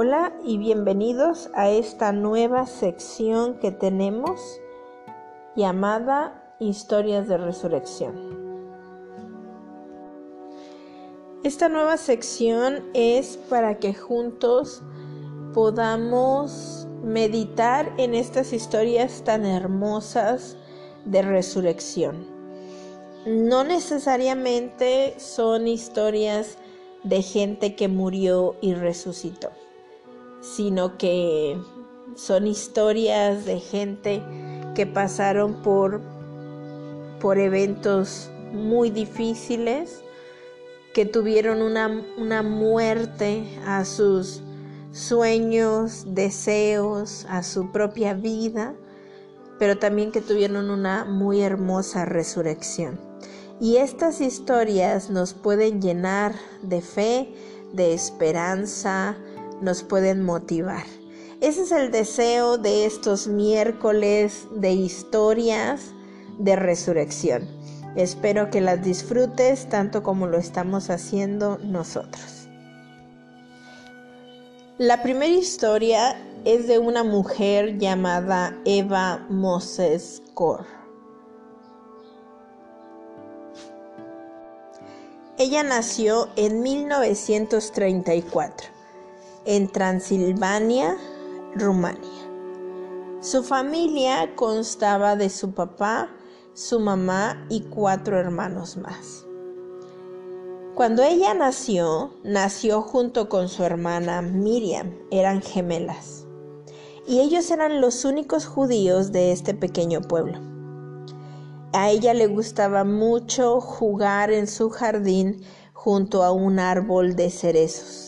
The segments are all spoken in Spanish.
Hola y bienvenidos a esta nueva sección que tenemos llamada Historias de Resurrección. Esta nueva sección es para que juntos podamos meditar en estas historias tan hermosas de resurrección. No necesariamente son historias de gente que murió y resucitó sino que son historias de gente que pasaron por, por eventos muy difíciles, que tuvieron una, una muerte a sus sueños, deseos, a su propia vida, pero también que tuvieron una muy hermosa resurrección. Y estas historias nos pueden llenar de fe, de esperanza, nos pueden motivar. Ese es el deseo de estos miércoles de historias de resurrección. Espero que las disfrutes tanto como lo estamos haciendo nosotros. La primera historia es de una mujer llamada Eva Moses Kor. Ella nació en 1934 en Transilvania, Rumania. Su familia constaba de su papá, su mamá y cuatro hermanos más. Cuando ella nació, nació junto con su hermana Miriam, eran gemelas, y ellos eran los únicos judíos de este pequeño pueblo. A ella le gustaba mucho jugar en su jardín junto a un árbol de cerezos.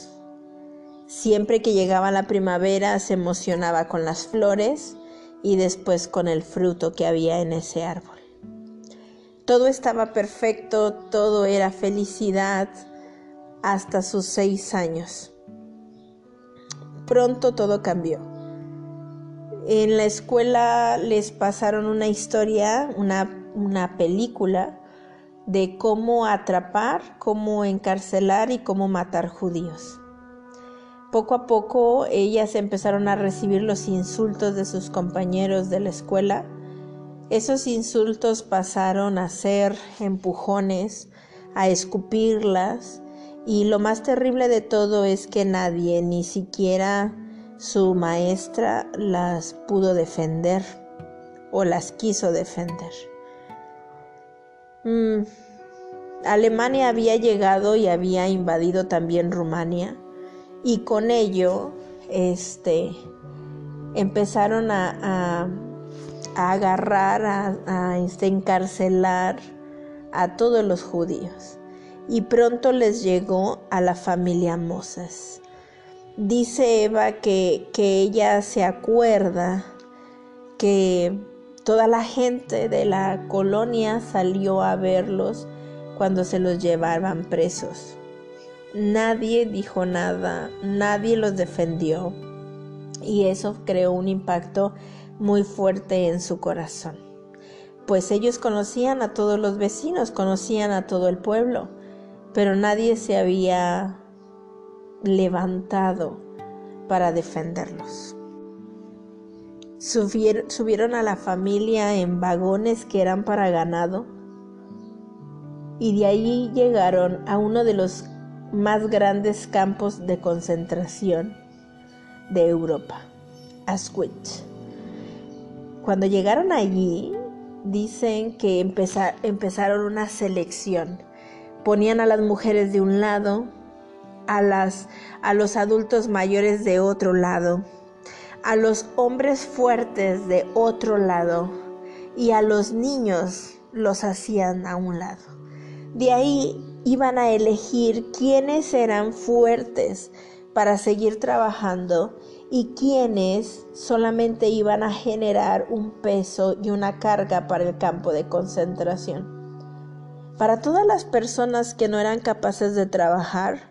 Siempre que llegaba la primavera se emocionaba con las flores y después con el fruto que había en ese árbol. Todo estaba perfecto, todo era felicidad hasta sus seis años. Pronto todo cambió. En la escuela les pasaron una historia, una, una película de cómo atrapar, cómo encarcelar y cómo matar judíos. Poco a poco ellas empezaron a recibir los insultos de sus compañeros de la escuela. Esos insultos pasaron a ser empujones, a escupirlas y lo más terrible de todo es que nadie, ni siquiera su maestra, las pudo defender o las quiso defender. Mm, Alemania había llegado y había invadido también Rumania y con ello este, empezaron a, agarrar, a, a este, encarcelar a todos los judíos y pronto les llegó a la familia Moses. Dice Eva que, que ella se acuerda que toda la gente de la colonia salió a verlos cuando se los llevaban presos. Nadie dijo nada, nadie los defendió y eso creó un impacto muy fuerte en su corazón. Pues ellos conocían a todos los vecinos, conocían a todo el pueblo, pero nadie se había levantado para defenderlos. Subieron a la familia en vagones que eran para ganado y de ahí llegaron a uno de los más grandes campos de concentración de Europa, Auschwitz. Cuando llegaron allí, dicen que empezaron una selección. Ponían a las mujeres de un lado, a, las, a los adultos mayores de otro lado, a los hombres fuertes de otro lado y a los niños los hacían a un lado. De ahí iban a elegir quiénes eran fuertes para seguir trabajando y quiénes solamente iban a generar un peso y una carga para el campo de concentración. Para todas las personas que no eran capaces de trabajar,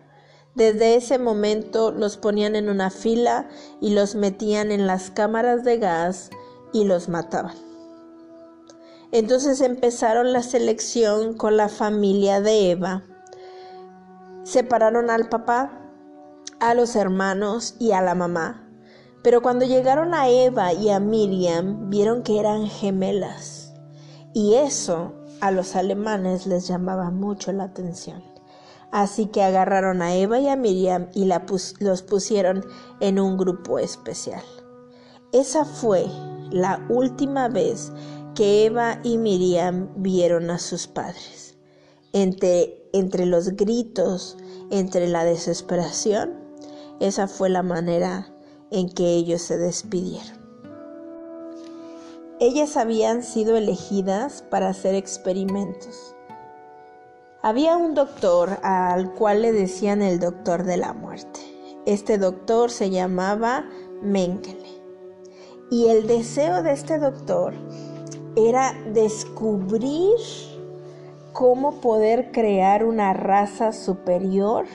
desde ese momento los ponían en una fila y los metían en las cámaras de gas y los mataban. Entonces empezaron la selección con la familia de Eva. Separaron al papá, a los hermanos y a la mamá. Pero cuando llegaron a Eva y a Miriam, vieron que eran gemelas. Y eso a los alemanes les llamaba mucho la atención. Así que agarraron a Eva y a Miriam y los pusieron en un grupo especial. Esa fue la última vez que Eva y Miriam vieron a sus padres. Entre, entre los gritos, entre la desesperación, esa fue la manera en que ellos se despidieron. Ellas habían sido elegidas para hacer experimentos. Había un doctor al cual le decían el doctor de la muerte. Este doctor se llamaba Mengele. Y el deseo de este doctor era descubrir cómo poder crear una raza superior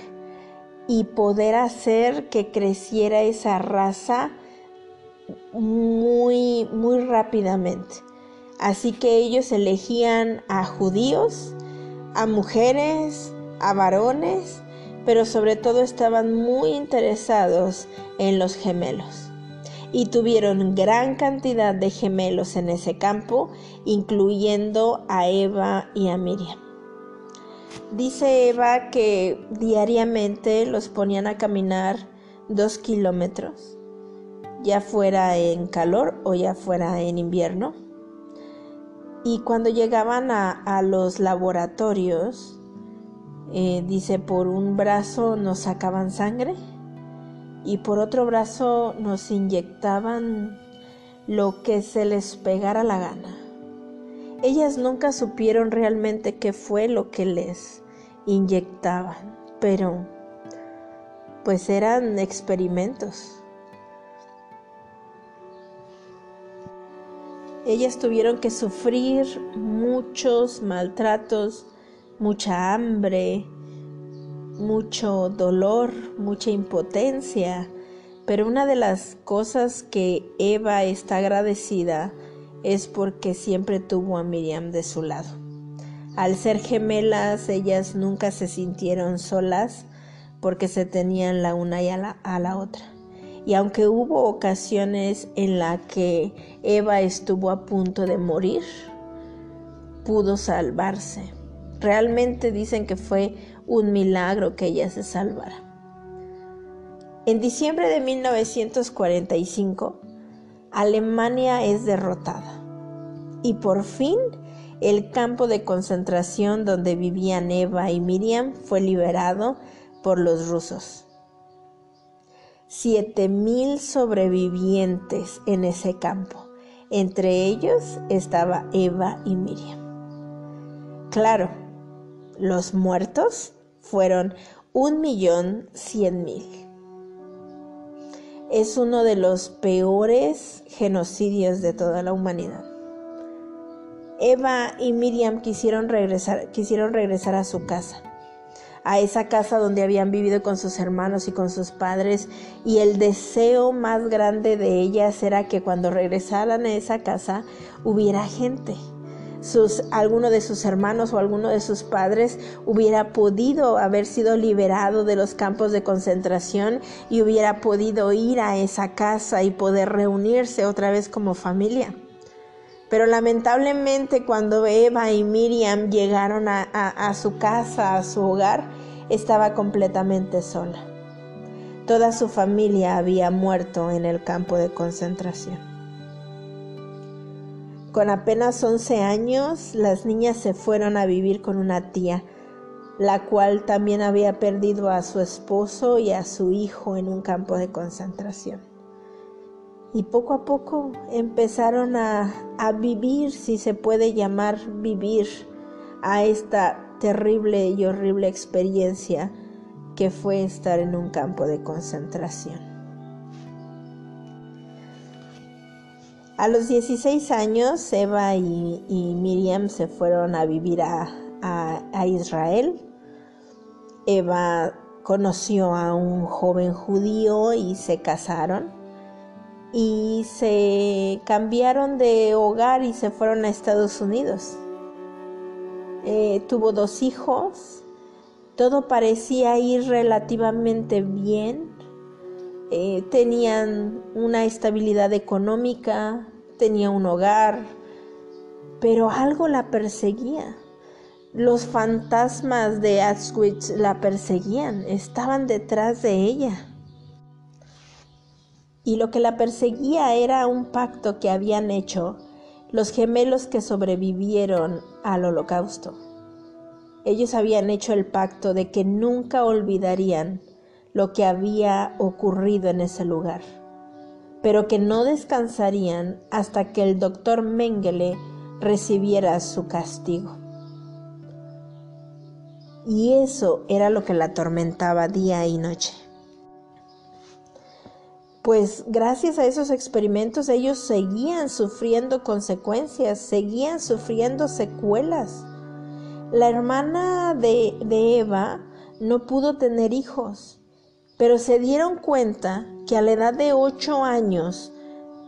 y poder hacer que creciera esa raza muy muy rápidamente. Así que ellos elegían a judíos, a mujeres, a varones, pero sobre todo estaban muy interesados en los gemelos y tuvieron gran cantidad de gemelos en ese campo, incluyendo a Eva y a Miriam. Dice Eva que diariamente los ponían a caminar dos kilómetros, ya fuera en calor o ya fuera en invierno. Y cuando llegaban a, los laboratorios, eh, dice, por un brazo nos sacaban sangre y por otro brazo nos inyectaban lo que se les pegara la gana. Ellas nunca supieron realmente qué fue lo que les inyectaban, pero pues eran experimentos. Ellas tuvieron que sufrir muchos maltratos, mucha hambre, mucho dolor, mucha impotencia, pero una de las cosas que Eva está agradecida es porque siempre tuvo a Miriam de su lado. Al ser gemelas, ellas nunca se sintieron solas porque se tenían la una y a la, a la otra. Y aunque hubo ocasiones en las que Eva estuvo a punto de morir, pudo salvarse. Realmente dicen que fue un milagro que ella se salvara. En diciembre de 1945, Alemania es derrotada y por fin el campo de concentración donde vivían Eva y Miriam fue liberado por los rusos. Siete mil sobrevivientes en ese campo. Entre ellos estaba Eva y Miriam. Claro, los muertos fueron un millón cien mil. Es uno de los peores genocidios de toda la humanidad. Eva y Miriam quisieron regresar, quisieron regresar a su casa, a esa casa donde habían vivido con sus hermanos y con sus padres, y el deseo más grande de ellas era que cuando regresaran a esa casa hubiera gente alguno de sus hermanos o alguno de sus padres hubiera podido haber sido liberado de los campos de concentración y hubiera podido ir a esa casa y poder reunirse otra vez como familia. Pero lamentablemente cuando Eva y Miriam llegaron a su casa, a su hogar, estaba completamente sola. Toda su familia había muerto en el campo de concentración. Con apenas 11 años, las niñas se fueron a vivir con una tía, la cual también había perdido a su esposo y a su hijo en un campo de concentración. y poco a poco empezaron a, a vivir, si se puede llamar vivir, a esta terrible y horrible experiencia que fue estar en un campo de concentración. A los 16 años, Eva y, Miriam se fueron a vivir a, Israel. Eva conoció a un joven judío y se casaron y se cambiaron de hogar y se fueron a Estados Unidos. Eh, tuvo dos hijos, todo parecía ir relativamente bien, eh, tenían una estabilidad económica, tenía un hogar, pero algo la perseguía. Los fantasmas de Auschwitz la perseguían, estaban detrás de ella. Y lo que la perseguía era un pacto que habían hecho los gemelos que sobrevivieron al holocausto. Ellos habían hecho el pacto de que nunca olvidarían lo que había ocurrido en ese lugar, pero que no descansarían hasta que el doctor Mengele recibiera su castigo. Y eso era lo que la atormentaba día y noche pues gracias a esos experimentos ellos seguían sufriendo consecuencias, seguían sufriendo secuelas. La hermana de, Eva no pudo tener hijos, pero se dieron cuenta que a la edad de ocho años,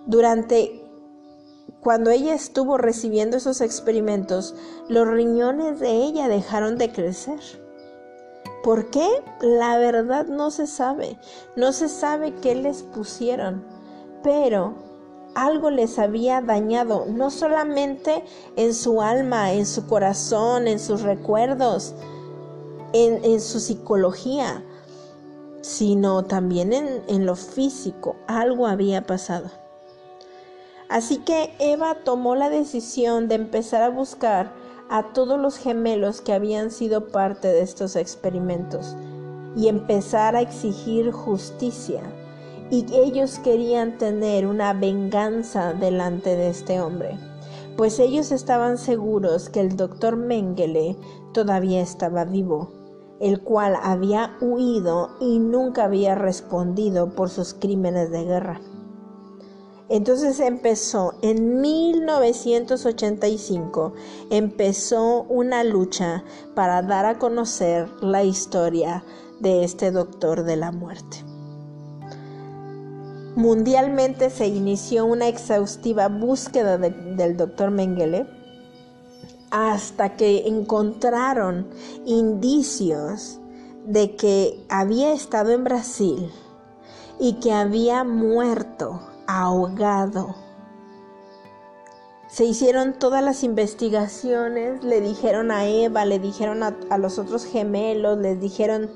durante cuando ella estuvo recibiendo esos experimentos, los riñones de ella dejaron de crecer. ¿Por qué? La verdad no se sabe. No se sabe qué les pusieron. Pero algo les había dañado, no solamente en su alma, en su corazón, en sus recuerdos, en, su psicología, sino también en, en lo físico. Algo había pasado. Así que Eva tomó la decisión de empezar a buscar a todos los gemelos que habían sido parte de estos experimentos y empezar a exigir justicia. Y ellos querían tener una venganza delante de este hombre, pues ellos estaban seguros que el doctor Mengele todavía estaba vivo, el cual había huido y nunca había respondido por sus crímenes de guerra. Entonces empezó, en 1985, empezó una lucha para dar a conocer la historia de este doctor de la muerte. Mundialmente se inició una exhaustiva búsqueda del doctor Mengele hasta que encontraron indicios de que había estado en Brasil y que había muerto ahogado. Se hicieron todas las investigaciones, le dijeron a Eva, le dijeron a, los otros gemelos, les dijeron,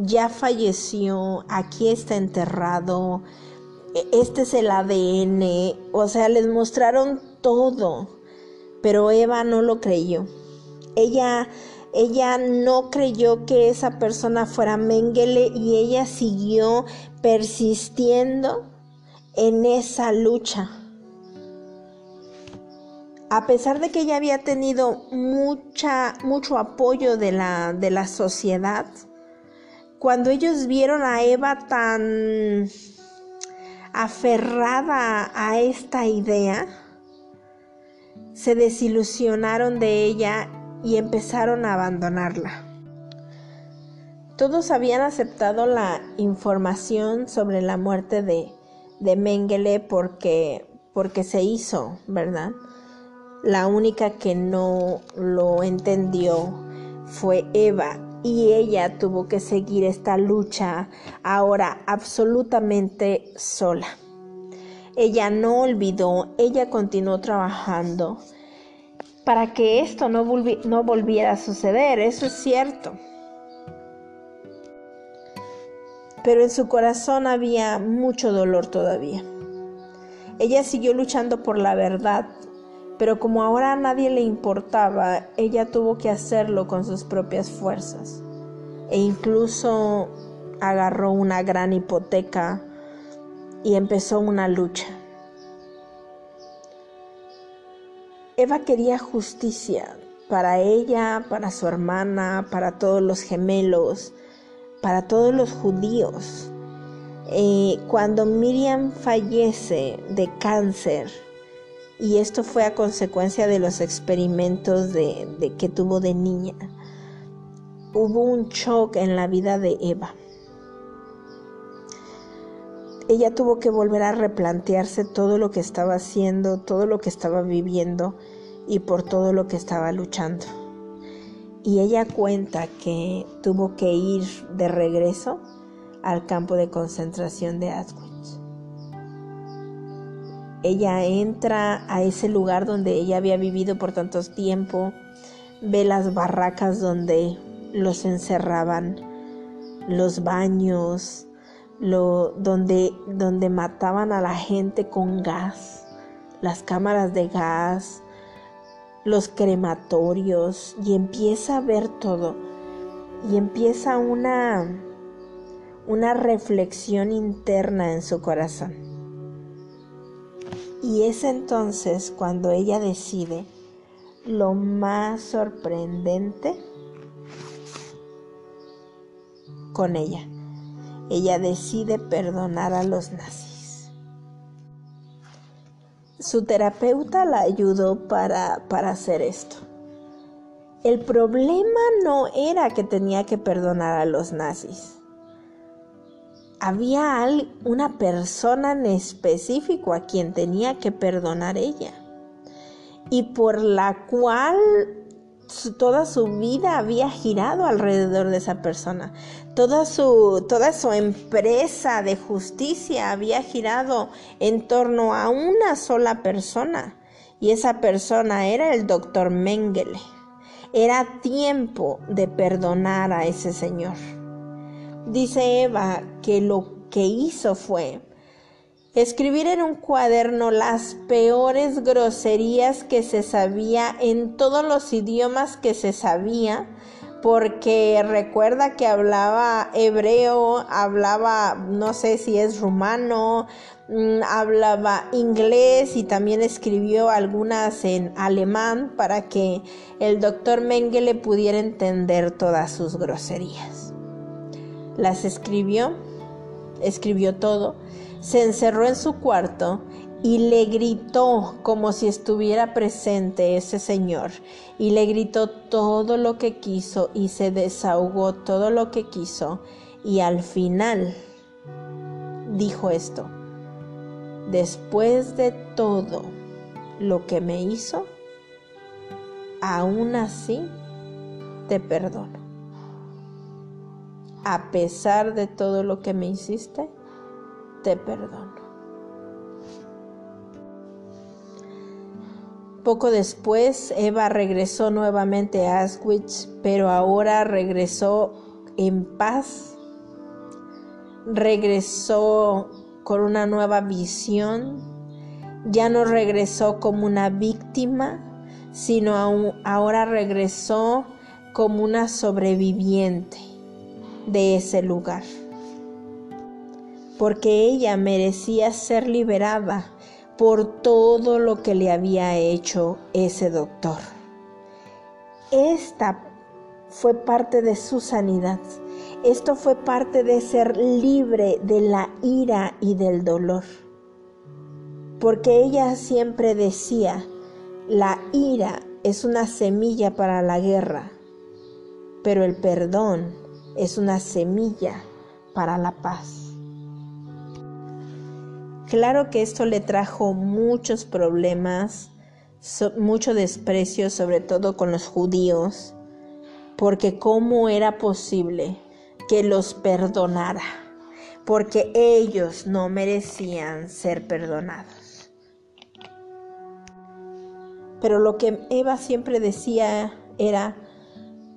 ya falleció, aquí está enterrado, e, este es el ADN, o sea, les mostraron todo, pero Eva no lo creyó. Ella, ella no creyó que esa persona fuera Mengele y ella siguió persistiendo en esa lucha. A pesar de que ella había tenido mucha, mucho apoyo de la, de la sociedad, cuando ellos vieron a Eva tan aferrada a esta idea, se desilusionaron de ella y empezaron a abandonarla. Todos habían aceptado la información sobre la muerte de, de Mengele porque, porque se hizo, ¿verdad? La única que no lo entendió fue Eva y ella tuvo que seguir esta lucha ahora absolutamente sola. Ella no olvidó, ella continuó trabajando para que esto no, volviera a suceder, eso es cierto. pero en su corazón había mucho dolor todavía. Ella siguió luchando por la verdad, pero como ahora a nadie le importaba, ella tuvo que hacerlo con sus propias fuerzas. E incluso agarró una gran hipoteca y empezó una lucha. Eva quería justicia para ella, para su hermana, para todos los gemelos, para todos los judíos. Cuando Miriam fallece de cáncer, y esto fue a consecuencia de los experimentos de, de que tuvo de niña, hubo un shock en la vida de Eva. Ella tuvo que volver a replantearse todo lo que estaba haciendo, todo lo que estaba viviendo y por todo lo que estaba luchando. Y ella cuenta que tuvo que ir de regreso al campo de concentración de Auschwitz. Ella entra a ese lugar donde ella había vivido por tanto tiempo, ve las barracas donde los encerraban, los baños, lo, donde, donde mataban a la gente con gas, las cámaras de gas, los crematorios, y empieza a ver todo. Y empieza una, una reflexión interna en su corazón. Y es entonces cuando ella decide lo más sorprendente con ella. Ella decide perdonar a los nazis. Su terapeuta la ayudó para, para hacer esto. El problema no era que tenía que perdonar a los nazis. Había una persona en específico a quien tenía que perdonar ella y por la cual toda su vida había girado alrededor de esa persona. Toda su, toda su empresa de justicia había girado en torno a una sola persona. Y esa persona era el doctor Mengele. Era tiempo de perdonar a ese señor. Dice Eva que lo que hizo fue escribir en un cuaderno las peores groserías que se sabía en todos los idiomas que se sabía, porque recuerda que hablaba hebreo, hablaba, no sé si es rumano, mm, hablaba inglés y también escribió algunas en alemán para que el doctor Mengele pudiera entender todas sus groserías. Las escribió, escribió todo se encerró en su cuarto y le gritó como si estuviera presente ese señor y le gritó todo lo que quiso y se desahogó todo lo que quiso y al final dijo esto, después de todo lo que me hizo, aún así te perdono. A pesar de todo lo que me hiciste, te. Poco después, Eva regresó nuevamente a Auschwitz, pero ahora regresó en paz, regresó con una nueva visión, ya no regresó como una víctima, sino ahora regresó como una sobreviviente de ese lugar porque ella merecía ser liberada por todo lo que le había hecho ese doctor. Esta fue parte de su sanidad. Esto fue parte de ser libre de la ira y del dolor. Porque ella siempre decía, la ira es una semilla para la guerra, pero el perdón es una semilla para la paz. Claro que esto le trajo muchos problemas, mucho desprecio, sobre todo con los judíos, porque cómo era posible que los perdonara, porque ellos no merecían ser perdonados. Pero lo que Eva siempre decía era,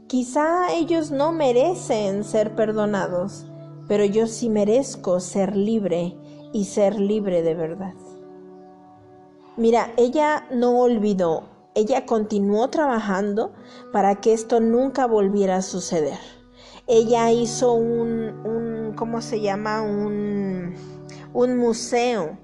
quizá ellos no merecen ser perdonados, pero yo sí merezco ser libre y ser libre de verdad. Mira, ella no olvidó, ella continuó trabajando para que esto nunca volviera a suceder. Ella hizo un, ¿cómo se llama? Un, un museo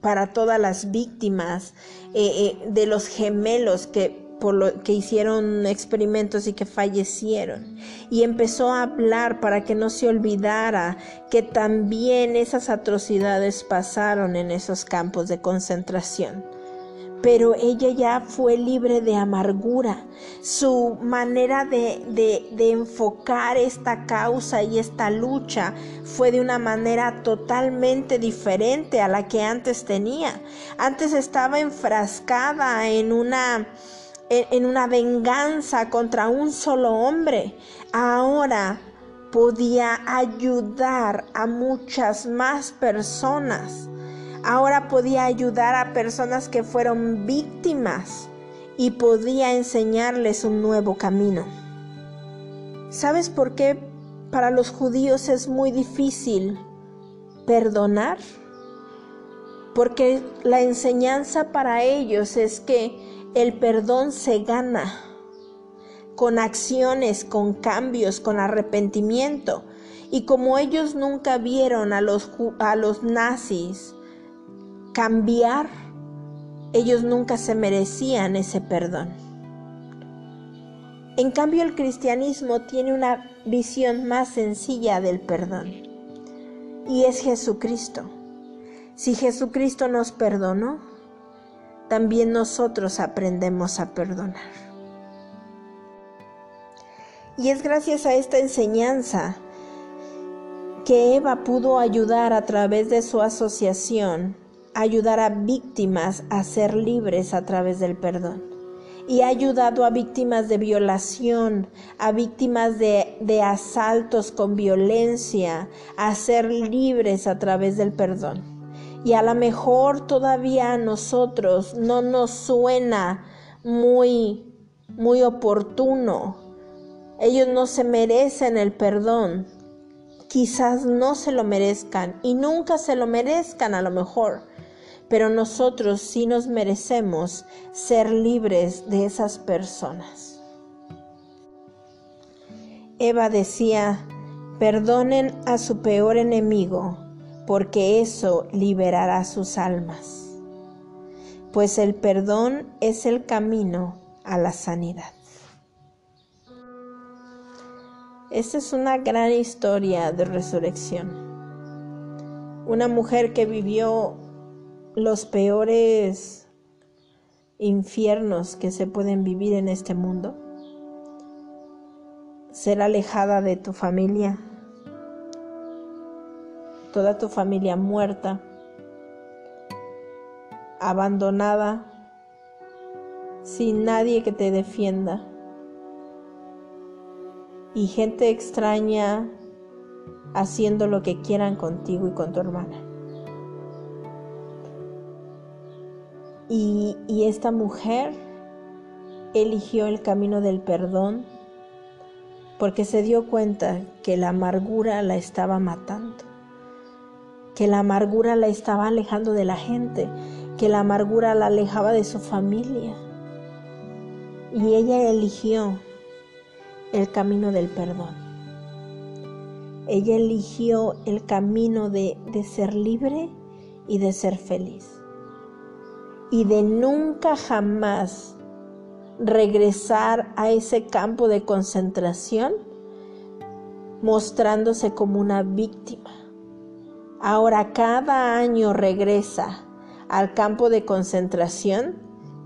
para todas las víctimas eh, eh, de los gemelos que por lo que hicieron experimentos y que fallecieron. Y empezó a hablar para que no se olvidara que también esas atrocidades pasaron en esos campos de concentración pero ella ya fue libre de amargura. Su manera de, de, enfocar esta causa y esta lucha fue de una manera totalmente diferente a la que antes tenía. Antes estaba enfrascada en una en una venganza contra un solo hombre. Ahora podía ayudar a muchas más personas Ahora podía ayudar a personas que fueron víctimas y podía enseñarles un nuevo camino. ¿Sabes por qué para los judíos es muy difícil perdonar? Porque la enseñanza para ellos es que el perdón se gana con acciones, con cambios, con arrepentimiento. Y como ellos nunca vieron a los, a los nazis cambiar, ellos nunca se merecían ese perdón. En cambio, el cristianismo tiene una visión más sencilla del perdón y es Jesucristo. Si Jesucristo nos perdonó, también nosotros aprendemos a perdonar. Y es gracias a esta enseñanza que Eva pudo ayudar a través de su asociación ayudar a víctimas a ser libres a través del perdón. Y ha ayudado a víctimas de violación, a víctimas de, de asaltos con violencia, a ser libres a través del perdón. Y a lo mejor todavía a nosotros no nos suena muy, muy oportuno. Ellos no se merecen el perdón. Quizás no se lo merezcan y nunca se lo merezcan a lo mejor pero nosotros sí nos merecemos ser libres de esas personas. Eva decía, perdonen a su peor enemigo, porque eso liberará sus almas, pues el perdón es el camino a la sanidad. Esta es una gran historia de resurrección. Una mujer que vivió los peores infiernos que se pueden vivir en este mundo. Ser alejada de tu familia, toda tu familia muerta, abandonada, sin nadie que te defienda, y gente extraña haciendo lo que quieran contigo y con tu hermana. Y, esta mujer eligió el camino del perdón porque se dio cuenta que la amargura la estaba matando, que la amargura la estaba alejando de la gente, que la amargura la alejaba de su familia. Y ella eligió el camino del perdón. Ella eligió el camino de, de ser libre y de ser feliz y de nunca jamás regresar a ese campo de concentración mostrándose como una víctima. Ahora cada año regresa al campo de concentración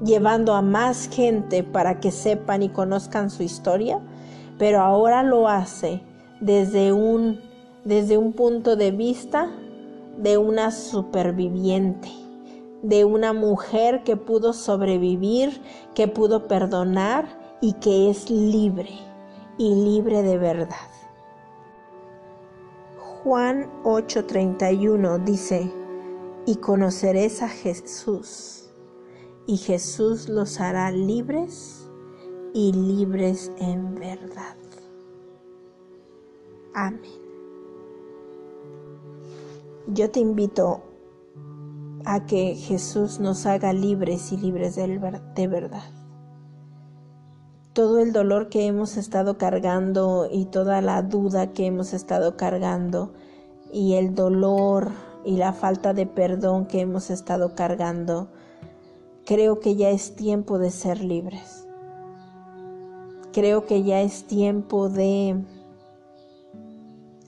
llevando a más gente para que sepan y conozcan su historia, pero ahora lo hace desde un, desde un punto de vista de una superviviente de una mujer que pudo sobrevivir, que pudo perdonar y que es libre y libre de verdad. Juan 8:31 dice, y conoceréis a Jesús, y Jesús los hará libres y libres en verdad. Amén. Yo te invito a que Jesús nos haga libres y libres de verdad. Todo el dolor que hemos estado cargando y toda la duda que hemos estado cargando y el dolor y la falta de perdón que hemos estado cargando, creo que ya es tiempo de ser libres. Creo que ya es tiempo de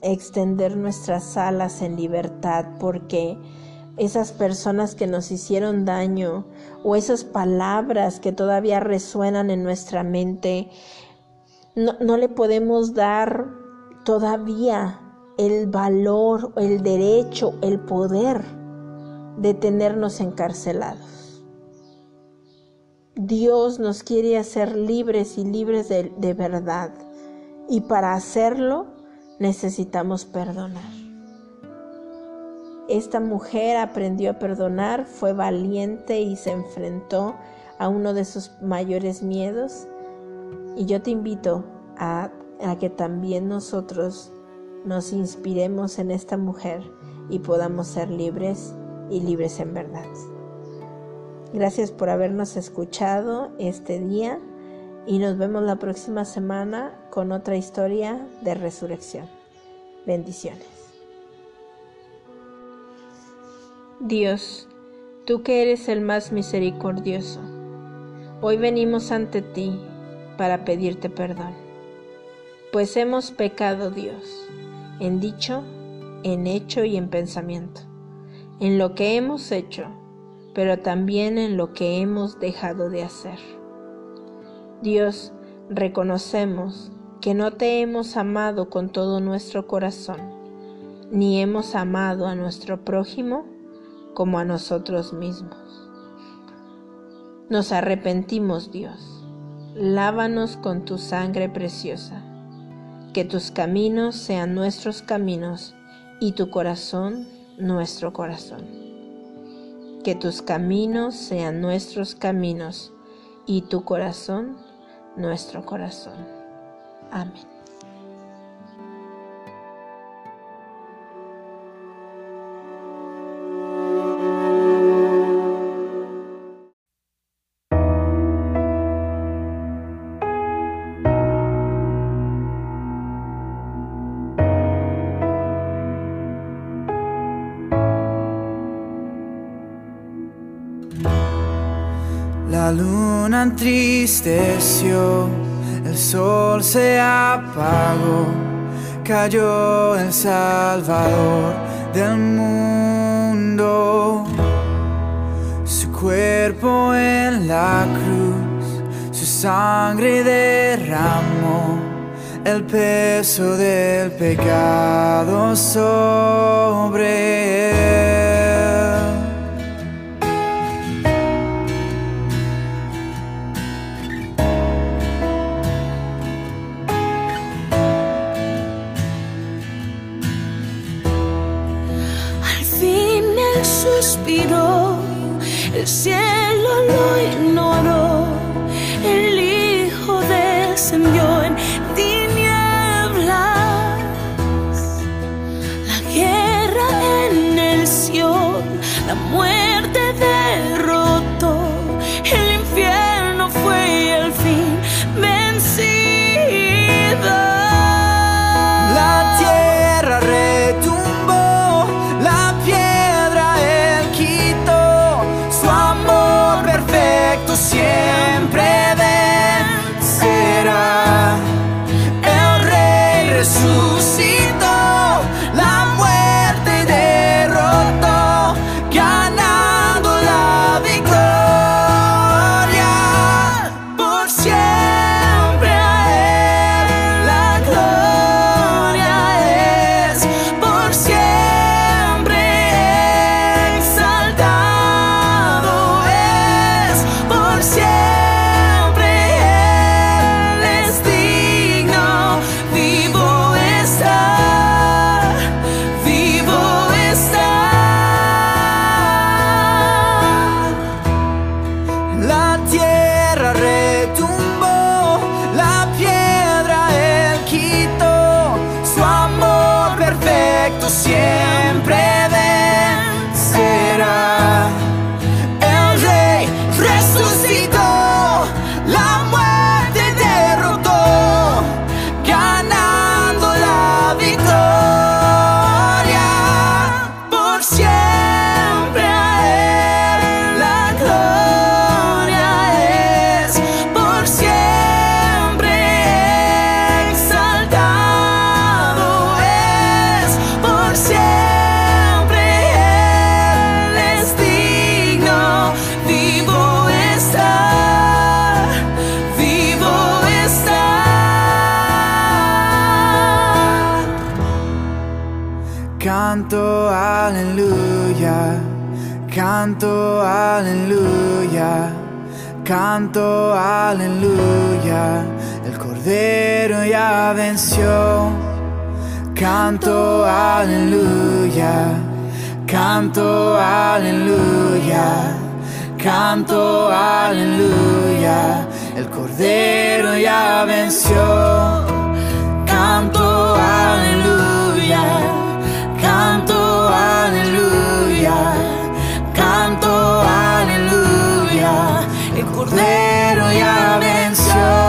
extender nuestras alas en libertad porque esas personas que nos hicieron daño o esas palabras que todavía resuenan en nuestra mente, no, le podemos dar todavía el valor, el derecho, el poder de tenernos encarcelados. Dios nos quiere hacer libres y libres de verdad. Y para hacerlo necesitamos perdonar. Esta mujer aprendió a perdonar, fue valiente y se enfrentó a uno de sus mayores miedos. Y yo te invito a, a que también nosotros nos inspiremos en esta mujer y podamos ser libres y libres en verdad. Gracias por habernos escuchado este día y nos vemos la próxima semana con otra historia de resurrección. Bendiciones. Dios, tú que eres el más misericordioso, hoy venimos ante ti para pedirte perdón, pues hemos pecado Dios, en dicho, en hecho y en pensamiento, en lo que hemos hecho, pero también en lo que hemos dejado de hacer. Dios, reconocemos que no te hemos amado con todo nuestro corazón, ni hemos amado a nuestro prójimo como a nosotros mismos. Nos arrepentimos, Dios. Lávanos con tu sangre preciosa. Que tus caminos sean nuestros caminos y tu corazón nuestro corazón. Que tus caminos sean nuestros caminos y tu corazón nuestro corazón. Amén. Entristeció, el sol se apagó, cayó el Salvador del mundo. Su cuerpo en la cruz, su sangre derramó el peso del pecado sobre él. El cielo lo ignoró, aleluya, canto aleluya, canto aleluya. El Cordero ya venció. Canto aleluya, canto aleluya, canto aleluya. El Cordero ya venció. Canto aleluya, Cordero ya venció.